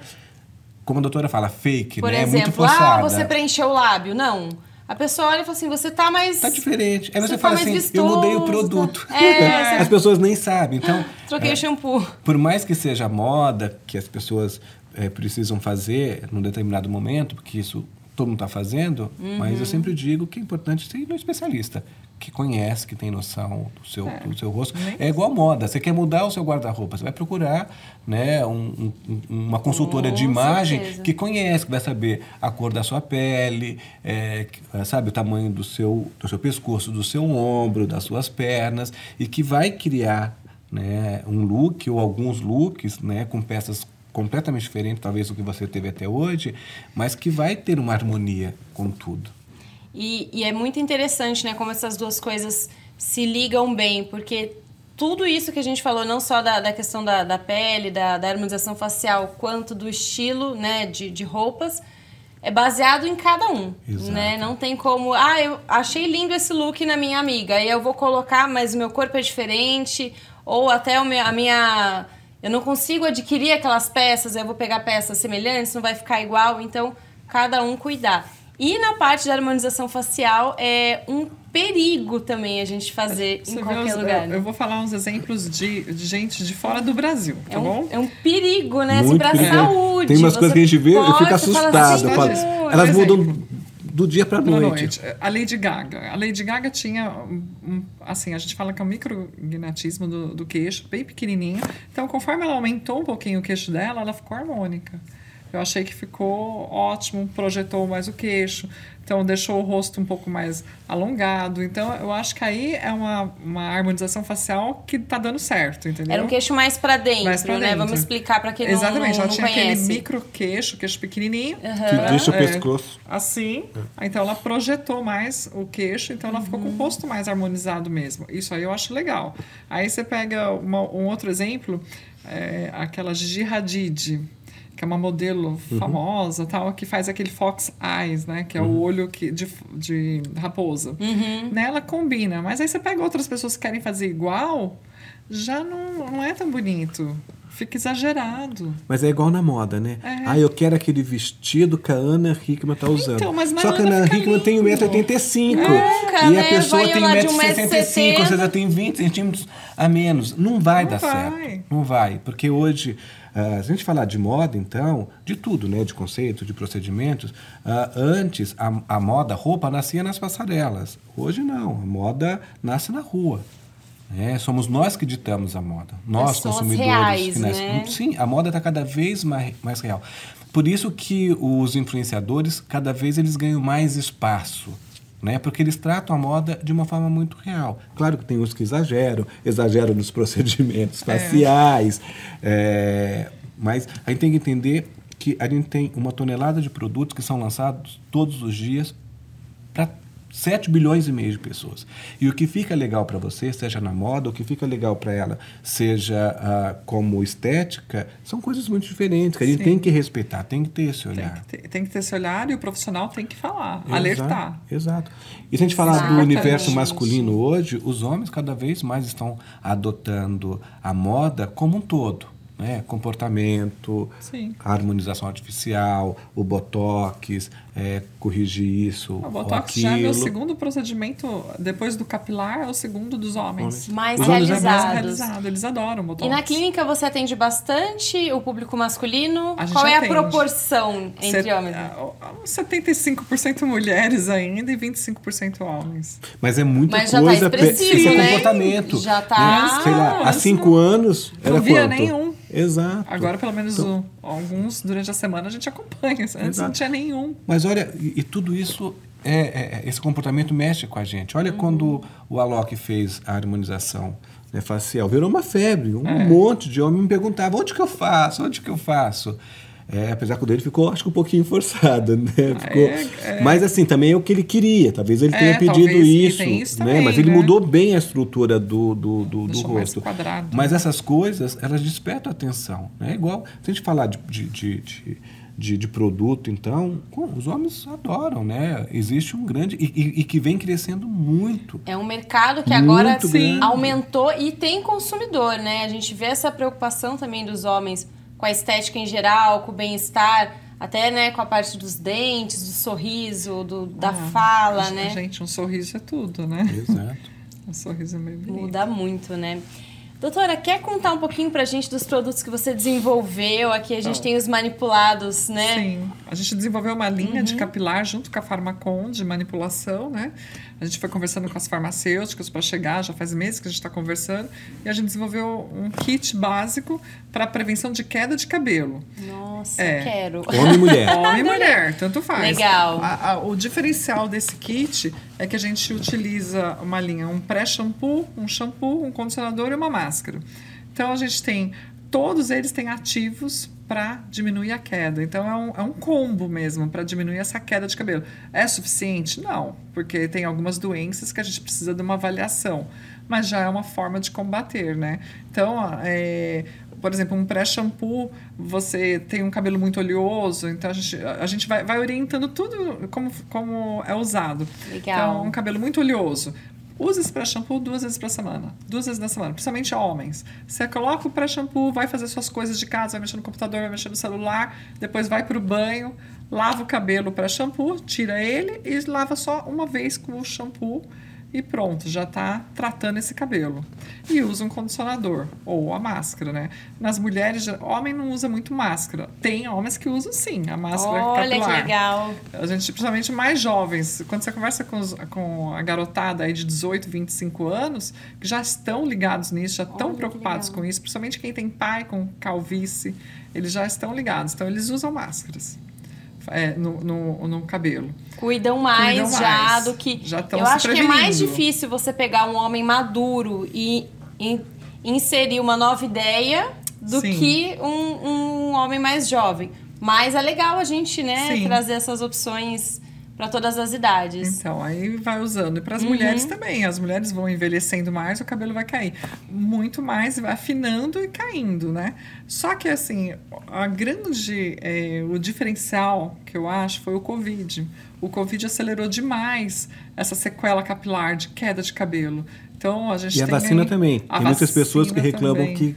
como a doutora fala, fake, Por né? Muito exemplo, ah, forçada. você preencheu o lábio. Não. A pessoa olha e fala assim, você tá mais... Tá diferente. Aí você, Você fala tá mais assim, eu mudei o vistoso, produto. É, As pessoas nem sabem. Então, Troquei é, o shampoo. por mais que seja moda, que as pessoas é, precisam fazer num determinado momento, porque isso todo mundo está fazendo, mas Uhum. eu sempre digo que é importante ser um especialista, que conhece, que tem noção do seu, do seu rosto. É igual moda. Você quer mudar o seu guarda-roupa, você vai procurar né, um- um- uma consultora de Com imagem certeza. que conhece, que vai saber a cor da sua pele, é, sabe, o tamanho do seu, do seu pescoço, do seu ombro, das suas pernas, e que vai criar né, um look ou alguns looks né, com peças completamente diferentes, talvez do que você teve até hoje, mas que vai ter uma harmonia com tudo. E, e é muito interessante, né, como essas duas coisas se ligam bem, porque tudo isso que a gente falou, não só da, da questão da, da pele, da, da harmonização facial, quanto do estilo, né, de, de roupas, é baseado em cada um, Exato. né? Não tem como, ah, eu achei lindo esse look na minha amiga, aí eu vou colocar, mas o meu corpo é diferente, ou até a minha... Eu não consigo adquirir aquelas peças, eu vou pegar peças semelhantes, não vai ficar igual, então cada um cuidar. E na parte da harmonização facial é um perigo também a gente fazer Você em qualquer uns- lugar. Eu, eu vou falar uns exemplos de, de gente de fora do Brasil, tá É bom? um, é um perigo, né? Assim, pra perigoso. saúde. Tem umas coisas que a gente vê e fica assustado. assim, fala, "Por elas exemplo, mudam do dia para noite. noite. A Lady Gaga. A Lady Gaga tinha, um, um- assim, a gente fala que é um micrognatismo do, do queixo, bem pequenininho. Então, conforme ela aumentou um pouquinho o queixo dela, ela ficou harmônica. Eu achei que ficou ótimo, projetou mais o queixo, então deixou o rosto um pouco mais alongado. Então eu acho que aí é uma, uma harmonização facial que tá dando certo, entendeu? Era um queixo mais pra dentro, Mais pra né? dentro. Vamos explicar pra quem não, Exatamente, não, ela não tinha conhece. aquele micro queixo, queixo pequenininho. Que deixa o É. pescoço. Assim, então ela projetou mais o queixo, então ela ficou com o rosto mais harmonizado mesmo. Isso aí eu acho legal. Aí você pega uma- um outro exemplo, é, aquela Gigi Hadid, que é uma modelo famosa, tal, que faz aquele fox eyes, né, que é o olho que, de, de raposa. Nela combina, mas aí você pega outras pessoas que querem fazer igual, já não, não é tão bonito. Fica exagerado. Mas é igual na moda, né? Ah, eu quero aquele vestido que a Ana Hickman tá usando. Então, mas na Só que a Ana fica lindo. Hickman tem 1,85m. Nunca, e a né? pessoa Vai tem lá de 1,65m, 1,70m. ou seja, tem 20 centímetros a menos. Não vai Não dar vai. certo. Não vai. Porque hoje, ah, se a gente falar de moda, então, de tudo, né? De conceitos, de procedimentos, ah, antes a, a moda, a roupa, nascia nas passarelas. Hoje não. A moda nasce na rua. né? somos nós que ditamos a moda. Nós, Pessoas consumidores. reais, né? Sim, a moda está cada vez mais, mais real. Por isso que os influenciadores, cada vez eles ganham mais espaço. Né? Porque eles tratam a moda de uma forma muito real. Claro que tem uns que exageram, exageram nos procedimentos faciais, é, mas a gente tem que entender que a gente tem uma tonelada de produtos que são lançados todos os dias para 7 bilhões e meio de pessoas. E o que fica legal para você, seja na moda, o que fica legal para ela, seja ah, como estética, são coisas muito diferentes, que a gente Sim. tem que respeitar, tem que ter esse Tem olhar. que, ter, tem que ter esse olhar e o profissional tem que falar, Exato, alertar. Exato. E se a gente falar do Exatamente. universo masculino hoje, os homens cada vez mais estão adotando a moda como um todo. Né? Comportamento, Sim. a harmonização artificial, o botox, é, corrigir isso O ou Botox já é meu aquilo. segundo procedimento, depois do capilar, é o segundo dos homens. Mais Os homens é Mais realizados. realizado, eles adoram o Botox. E na clínica você atende bastante o público masculino? A Qual é a atende. proporção entre Set- homens? ah, uns 75% mulheres ainda e 25% homens. Mas é muita Mas já tá coisa. pe- expressivo, esse é né? comportamento. Já tá- né? Sei lá, há Mas cinco anos Não era via quanto? nenhum. Exato. Agora, pelo menos, Então- alguns durante a semana a gente acompanha. Antes não Exato. tinha nenhum. Mas olha, e, e tudo isso, é, é- esse comportamento mexe com a gente. Uhum. Olha quando o Alok fez a harmonização né, facial, virou uma febre. Um É. monte de homem me perguntava, onde que eu faço? Onde que eu faço? É, apesar que o dele ficou, acho que um pouquinho forçado, né? Ficou- é- é. Mas assim, também é o que ele queria. Talvez ele É, tenha pedido isso, isso né? também, Mas ele né? mudou bem a estrutura do, do, do, do rosto. quadrado. Mas essas coisas, elas despertam atenção. É igual, se a gente falar de, de, de, de, de- de produto, então, os homens adoram, né? Existe um grande... E, e- e que vem crescendo muito. É um mercado que agora grande. aumentou e tem consumidor, né? A gente vê essa preocupação também dos homens com a estética em geral, com o bem-estar, até né, com a parte dos dentes, do sorriso, do, da Ah, fala, Gente, né? Gente, um sorriso é tudo, né? Exato. Um sorriso é meio bonito. Muda muito, né? Doutora, quer contar um pouquinho pra gente dos produtos que você desenvolveu? Aqui a gente tem os manipulados, né? Sim, a gente desenvolveu uma linha Uhum. de capilar junto com a Farmacon de manipulação, né? A gente foi conversando com as farmacêuticas para chegar, já faz meses que a gente está conversando, e a gente desenvolveu um kit básico para prevenção de queda de cabelo. Nossa, É. quero. Homem e mulher. Homem e mulher, tanto faz. Legal. A- a- o diferencial desse kit é que a gente utiliza uma linha, um pré-shampoo, um shampoo, um condicionador e uma máscara. Então a gente tem, todos eles têm ativos para diminuir a queda. Então é um, é um combo mesmo para diminuir essa queda de cabelo. É suficiente? Não, porque tem algumas doenças que a gente precisa de uma avaliação, mas já é uma forma de combater, né? Então, é, por exemplo, um pré-shampoo, você tem um cabelo muito oleoso, então a gente, a gente vai, vai orientando tudo como, como é usado. Legal. Então, um cabelo muito oleoso. Use esse pré-shampoo duas vezes por semana. Duas vezes na semana, principalmente homens. Você coloca o pré-shampoo, vai fazer suas coisas de casa, vai mexer no computador, vai mexer no celular, depois vai pro banho, lava o cabelo para shampoo, tira ele e lava só uma vez com o shampoo e pronto, já está tratando esse cabelo. E usa um condicionador ou a máscara, né? Nas mulheres, homem não usa muito máscara. Tem homens que usam sim a máscara Olha capilar. que legal. A gente, principalmente mais jovens, quando você conversa com, os- com a garotada aí de 18, 25 anos, que já estão ligados nisso, já estão Olha preocupados com isso, principalmente quem tem pai com calvície, eles já estão ligados. Então, eles usam máscaras é, no, no, no cabelo. Cuidam mais Cuidam já mais. do que. Já tão Eu acho que é mais difícil você pegar um homem maduro e in- inserir uma nova ideia do Sim. que um, um homem mais jovem. Mas é legal a gente, né, Sim. trazer essas opções para todas as idades. Então, aí vai usando. E para as Uhum. mulheres também. As mulheres vão envelhecendo mais, o cabelo vai cair. Muito mais, vai afinando e caindo, né? Só que, assim, a grande... eh, o diferencial que eu acho foi o Covid. O Covid acelerou demais essa sequela capilar de queda de cabelo. Então, a gente E a tem vacina aí- também. a Tem muitas pessoas que vacina reclamam também. que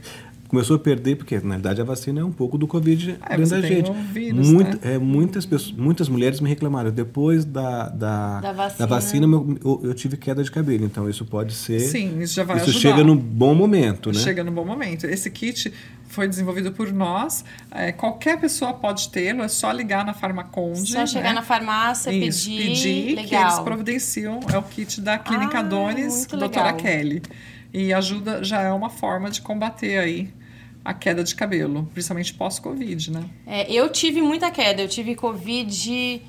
começou a perder, porque na verdade a vacina é um pouco do Covid É, dentro da gente. o vírus, Muito- né? é, muitas, pessoas, muitas mulheres me reclamaram. Depois da, da, Da vacina. vacina, meu- eu, eu tive queda de cabelo. Então isso pode ser. Sim, isso já vai Isso ajudar. chega num bom momento, né? Chega no bom momento. Esse kit foi desenvolvido por nós. É, qualquer pessoa pode tê-lo, é só ligar na Farmaconde. Só chegar né? na farmácia, Isso, pedir, pedir que eles legal. providenciam. É o kit da Clínica Ah, Donis, muito doutora legal. Kelly. E ajuda, já é uma forma de combater aí a queda de cabelo, principalmente pós-Covid, né? É, eu tive muita queda. Eu tive Covid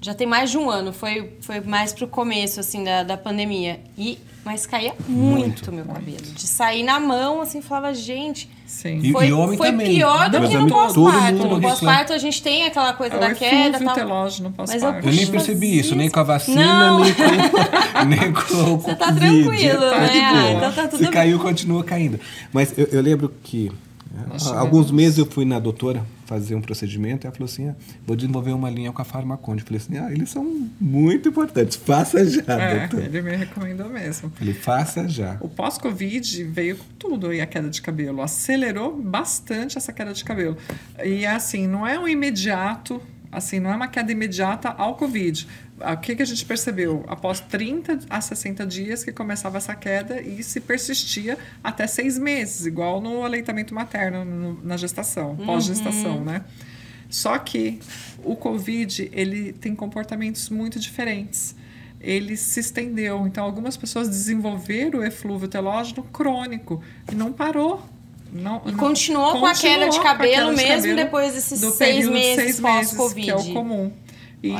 já tem mais de um ano. Foi, foi mais pro começo, assim, da, da pandemia. E, mas caía muito, meu cabelo. De sair na mão, assim, falava, gente... Sim. E- Foi, homem foi também. pior do Meus que no pós-parto. No pós-parto a gente tem aquela coisa É da queda tal. Mas eu pós-parto. Eu nem percebi isso, nem com a vacina, Não. nem com, nem com o Você tá Covid. tranquilo, Tá de né? Ah, então tá tudo Se bem. caiu, continua caindo. Mas eu, eu lembro que há Nós alguns meses eu fui na doutora fazer um procedimento e ela falou assim: ah, vou desenvolver uma linha com a Farmaconde. Eu falei assim: ah, eles são muito importantes, faça já, É, doutor. ele me recomendou mesmo. Ele faça já. O pós-Covid veio com tudo aí a queda de cabelo. Acelerou bastante essa queda de cabelo. E assim, não é um imediato, assim, não é uma queda imediata ao Covid. O que, que a gente percebeu? Após 30 a 60 dias que começava essa queda e se persistia até seis meses, igual no aleitamento materno, no- na gestação, pós-gestação, né? Só que o Covid, ele tem comportamentos muito diferentes. Ele se estendeu. Então, algumas pessoas desenvolveram o eflúvio telógeno crônico e não parou. Não, E não- continuou com a queda de continuou com a cabelo queda de mesmo cabelo depois desses do seis de meses seis meses, pós-Covid. Que é o comum. E,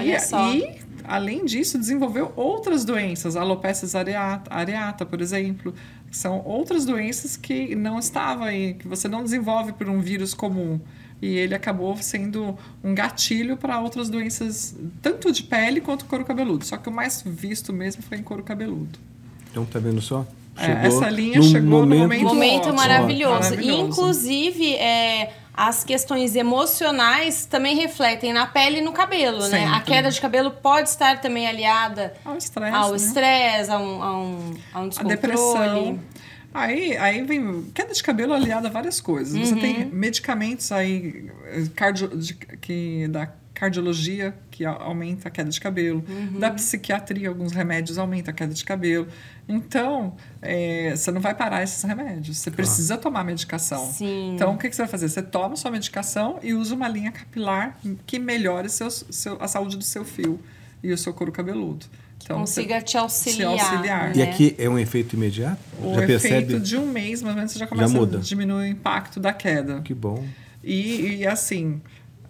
e, além disso, desenvolveu outras doenças, alopecia areata, areata, por exemplo, que são outras doenças que não estavam aí, que você não desenvolve por um vírus comum. E ele acabou sendo um gatilho para outras doenças, tanto de pele quanto couro cabeludo. Só que o mais visto mesmo foi em couro cabeludo. Então, tá vendo só? É, essa linha chegou no momento Momento maravilhoso. Maravilhoso. Inclusive, é, as questões emocionais também refletem na pele e no cabelo, né? A Sempre. queda de cabelo pode estar também aliada Ao estresse. ao né? estresse, a um, a um, a um a descontrole. depressão. Aí, aí vem queda de cabelo aliada a várias coisas. Você Uhum. tem medicamentos aí cardio, de- que, da cardiologia que aumenta a queda de cabelo, Uhum. da psiquiatria alguns remédios aumentam a queda de cabelo. Então eh, você não vai parar esses remédios. Você precisa tomar medicação. Sim. Então o que, que você vai fazer? Você toma sua medicação e usa uma linha capilar que melhore seus, seu, a saúde do seu fio e o seu couro cabeludo. Então, Consiga te auxiliar. te auxiliar. né? E aqui é um efeito imediato? o Já efeito percebe? de um mês, mais ou menos, você já começa muda. a diminuir o impacto da queda. Que bom. E, e, assim,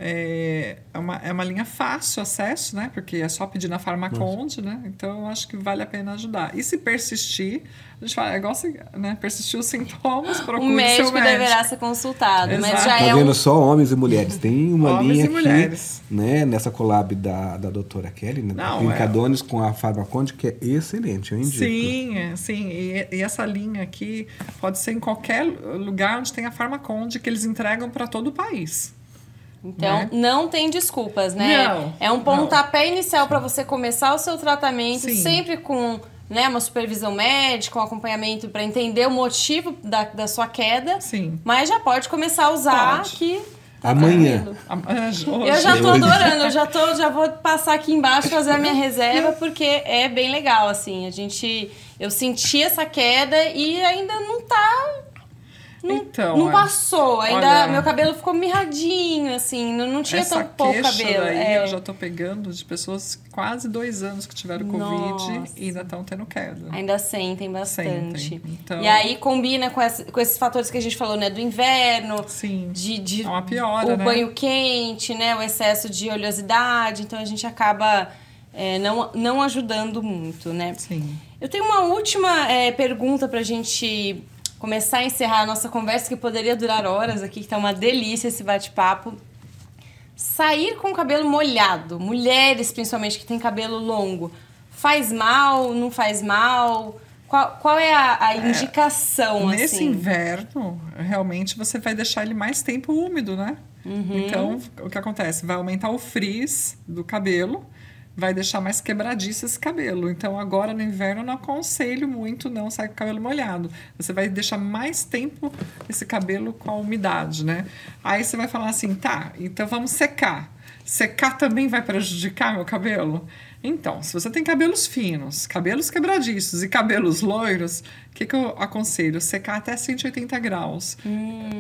é é uma, é uma linha fácil acesso, né? Porque é só pedir na Farmaconde, né? Então, eu acho que vale a pena ajudar. E se persistir, a gente fala, é igual se, né? Persistir os sintomas, procure O médico, seu médico. deverá ser consultado. Mas Exato. já Tá é vendo um. só homens e mulheres? Tem uma Homens linha e aqui, né, nessa collab da, da doutora Kelly, né, Não, Clínica é- com a Farmaconde, que é excelente, eu indico. Sim, é, sim. E, e essa linha aqui pode ser em qualquer lugar onde tem a Farmaconde, que eles entregam para todo o país. Então, né? não tem desculpas, né? Não, é um não. pontapé inicial para você começar o seu tratamento, Sim. sempre com né, uma supervisão médica, um acompanhamento para entender o motivo da, da sua queda. Sim. Mas já pode começar a usar Pode. que Amanhã. Hoje. Eu já tô Hoje. adorando, eu já, tô, já vou passar aqui embaixo fazer a minha reserva, porque é bem legal, assim. A gente. Eu senti essa queda e ainda não tá. Não, Então, não é. passou. Ainda Olha- meu cabelo ficou mirradinho, assim. Não, não tinha tão pouco cabelo. daí é. eu já tô pegando de pessoas quase dois anos que tiveram Nossa. Covid e ainda estão tendo queda. Ainda sentem bastante. Sentem, então- E aí combina com, essa- com esses fatores que a gente falou, né? Do inverno, Sim. de, de É uma piora, o né? banho quente, né? O excesso de oleosidade. Então a gente acaba é, não, não ajudando muito, né? Sim. Eu tenho uma última é, pergunta pra gente começar a encerrar a nossa conversa, que poderia durar horas aqui, que tá uma delícia esse bate-papo. Sair com o cabelo molhado, mulheres principalmente que têm cabelo longo, faz mal, não faz mal? Qual, qual é a, a indicação, Nesse assim? inverno, realmente você vai deixar ele mais tempo úmido, né? Uhum. Então, o que acontece? Vai aumentar o frizz do cabelo, vai deixar mais quebradiço esse cabelo. Então, agora no inverno, eu não aconselho muito não sair com o cabelo molhado. Você vai deixar mais tempo esse cabelo com a umidade, né? Aí você vai falar assim, tá, então vamos secar. Secar também vai prejudicar meu cabelo? Então, se você tem cabelos finos, cabelos quebradiços e cabelos loiros, o que, que eu aconselho? Secar até 180 graus.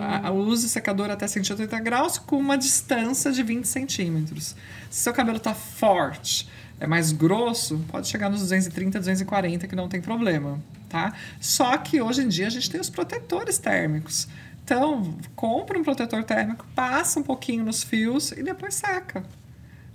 A- Use o secador até 180 graus com uma distância de 20 centímetros. Se seu cabelo está forte, é mais grosso, pode chegar nos 230, 240, que não tem problema, tá? Só que hoje em dia a gente tem os protetores térmicos. Então, compra um protetor térmico, passa um pouquinho nos fios e depois seca.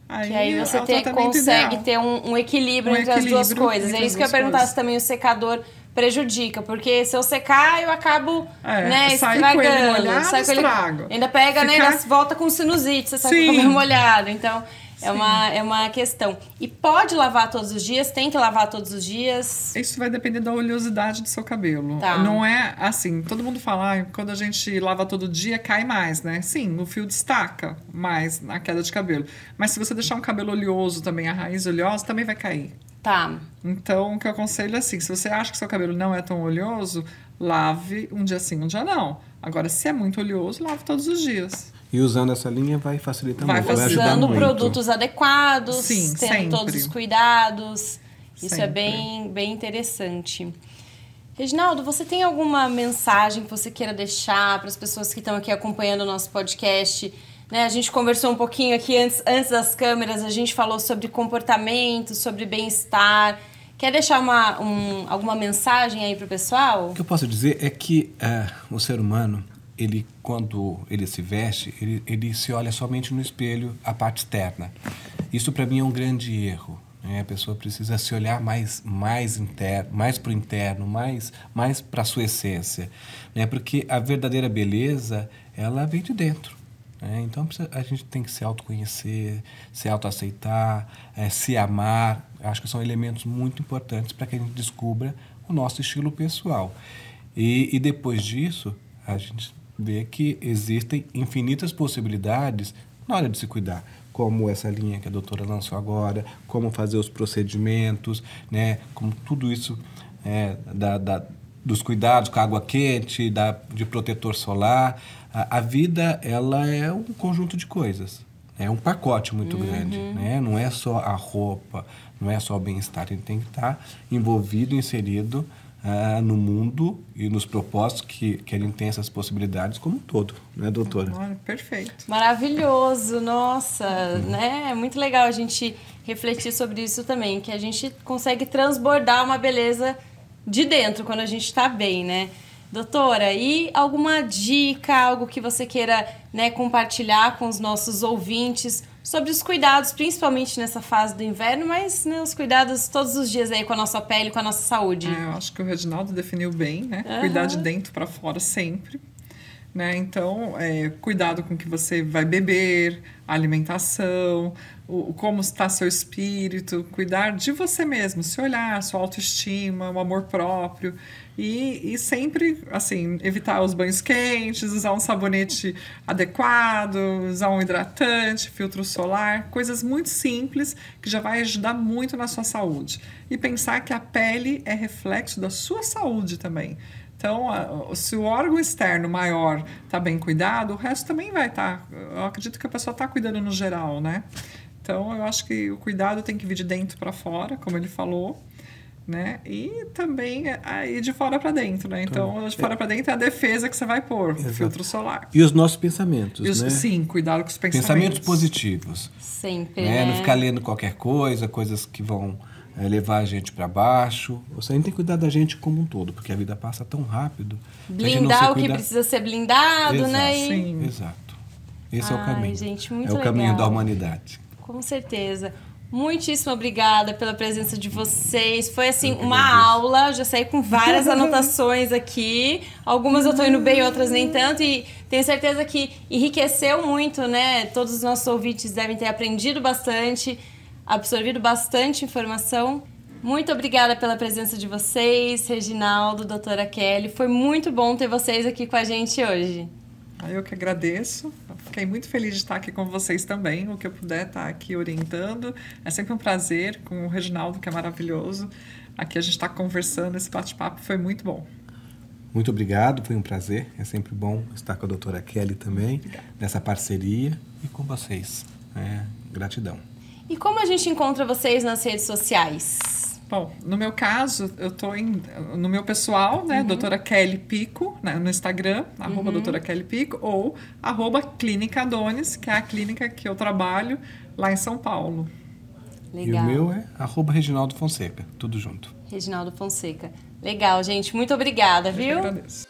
Aí, Que aí você é tem- tratamento consegue ideal. ter um, um equilíbrio Um entre as duas equilíbrio coisas. É isso que eu ia perguntar se também o secador prejudica, porque se eu secar, eu acabo É, né, sai com ele estragando. molhado, sai com ele-. Ainda pega, né? Ficar- Ainda volta com sinusite, você sai com o cabelo molhado. Então, é uma, é uma questão. E pode lavar todos os dias? Tem que lavar todos os dias? Isso vai depender da oleosidade do seu cabelo. Tá. Não é assim, todo mundo fala, ah, quando a gente lava todo dia, cai mais, né? Sim, o fio destaca mais na queda de cabelo. Mas se você deixar um cabelo oleoso também, a raiz oleosa, também vai cair. Tá. Então, o que eu aconselho é assim, se você acha que seu cabelo não é tão oleoso, lave um dia sim, um dia não. Agora, se é muito oleoso, lave todos os dias. E usando essa linha vai facilitar Vai muito, vai ajudar Usando muito. produtos adequados, Sim, tendo sempre. todos os cuidados. Isso é Sempre. bem, bem interessante. Reginaldo, você tem alguma mensagem que você queira deixar para as pessoas que estão aqui acompanhando o nosso podcast? Né, a gente conversou um pouquinho aqui antes, antes das câmeras, a gente falou sobre comportamento, sobre bem-estar. Quer deixar uma, um- alguma mensagem aí pro pessoal? O que eu posso dizer é que eh, o ser humano, ele quando ele se veste, ele, ele se olha somente no espelho, a parte externa. Isso para mim é um grande erro. né? A pessoa precisa se olhar mais, mais interno, mais para o interno, mais, mais para a sua essência, né? Porque a verdadeira beleza, ela vem de dentro. né? Então a gente tem que se autoconhecer, se autoaceitar, eh, se amar. Acho que são elementos muito importantes para que a gente descubra o nosso estilo pessoal. E, e depois disso, a gente vê que existem infinitas possibilidades na hora de se cuidar. Como essa linha que a doutora lançou agora, como fazer os procedimentos, né? como tudo isso é, da, da- dos cuidados com a água quente, da, de protetor solar. A, a vida ela é um conjunto de coisas. É um pacote muito grande. Né? Não é só a roupa, não é só o bem-estar. Ele tem que estar envolvido, inserido ah, no mundo e nos propósitos que, que ele tem essas possibilidades como um todo, né, doutora? Olha, perfeito. Maravilhoso, nossa, né? É muito legal a gente refletir sobre isso também, que a gente consegue transbordar uma beleza de dentro quando a gente tá bem, né? Doutora, e alguma dica, algo que você queira né, compartilhar com os nossos ouvintes sobre os cuidados, principalmente nessa fase do inverno, mas né, os cuidados todos os dias aí com a nossa pele, com a nossa saúde? É, eu acho que o Reginaldo definiu bem, né? Aham. Cuidar de dentro para fora sempre. Né? Então, é, cuidado com o que você vai beber, a alimentação, o como está seu espírito, cuidar de você mesmo, se olhar, sua autoestima, o amor próprio. E, e sempre, assim, evitar os banhos quentes, usar um sabonete adequado, usar um hidratante, filtro solar, coisas muito simples que já vai ajudar muito na sua saúde. E pensar que a pele é reflexo da sua saúde também. Então, se o órgão externo maior está bem cuidado, o resto também vai estar. eu acredito que a pessoa está cuidando no geral, né? Então, eu acho que o cuidado tem que vir de dentro para fora, como ele falou. Né? E também aí de fora para dentro, né? Então, de fora para dentro é a defesa que você vai pôr, o filtro solar. E os nossos pensamentos, E os- né? Sim, cuidado com os pensamentos. Pensamentos positivos. Sempre, né? né? Não ficar lendo qualquer coisa, coisas que vão eh, levar a gente para baixo. Você tem que cuidar da gente como um todo, porque a vida passa tão rápido. Blindar o que precisa ser blindado, Exato. né? E- Sim. Exato. Esse é o Ai, caminho. gente, muito é o caminho legal. da humanidade. Com certeza. Muitíssimo obrigada pela presença de vocês. Foi assim uma aula. Já saí com várias anotações aqui. Algumas eu tô indo bem, outras nem tanto. E tenho certeza que enriqueceu muito, né? Todos os nossos ouvintes devem ter aprendido bastante, absorvido bastante informação. Muito obrigada pela presença de vocês, Reginaldo, doutora Kelly. Foi muito bom ter vocês aqui com a gente hoje. Aí Eu que agradeço. Fiquei muito feliz de estar aqui com vocês também. O que eu puder estar aqui orientando. É sempre um prazer com o Reginaldo, que é maravilhoso. Aqui a gente está conversando, esse bate-papo foi muito bom. Muito obrigado, foi um prazer. É sempre bom estar com a doutora Kelly também, nessa parceria. E com vocês. É, gratidão. E como a gente encontra vocês nas redes sociais? Bom, no meu caso, eu tô em, no meu pessoal, né, doutora Kelly Pico, né, no Instagram, arroba doutora Kelly Pico, ou arroba Clínica Adonis, que é a clínica que eu trabalho lá em São Paulo. Legal. E o meu é arroba Reginaldo Fonseca. Tudo junto. Reginaldo Fonseca. Legal, gente. Muito obrigada, Eu viu? agradeço.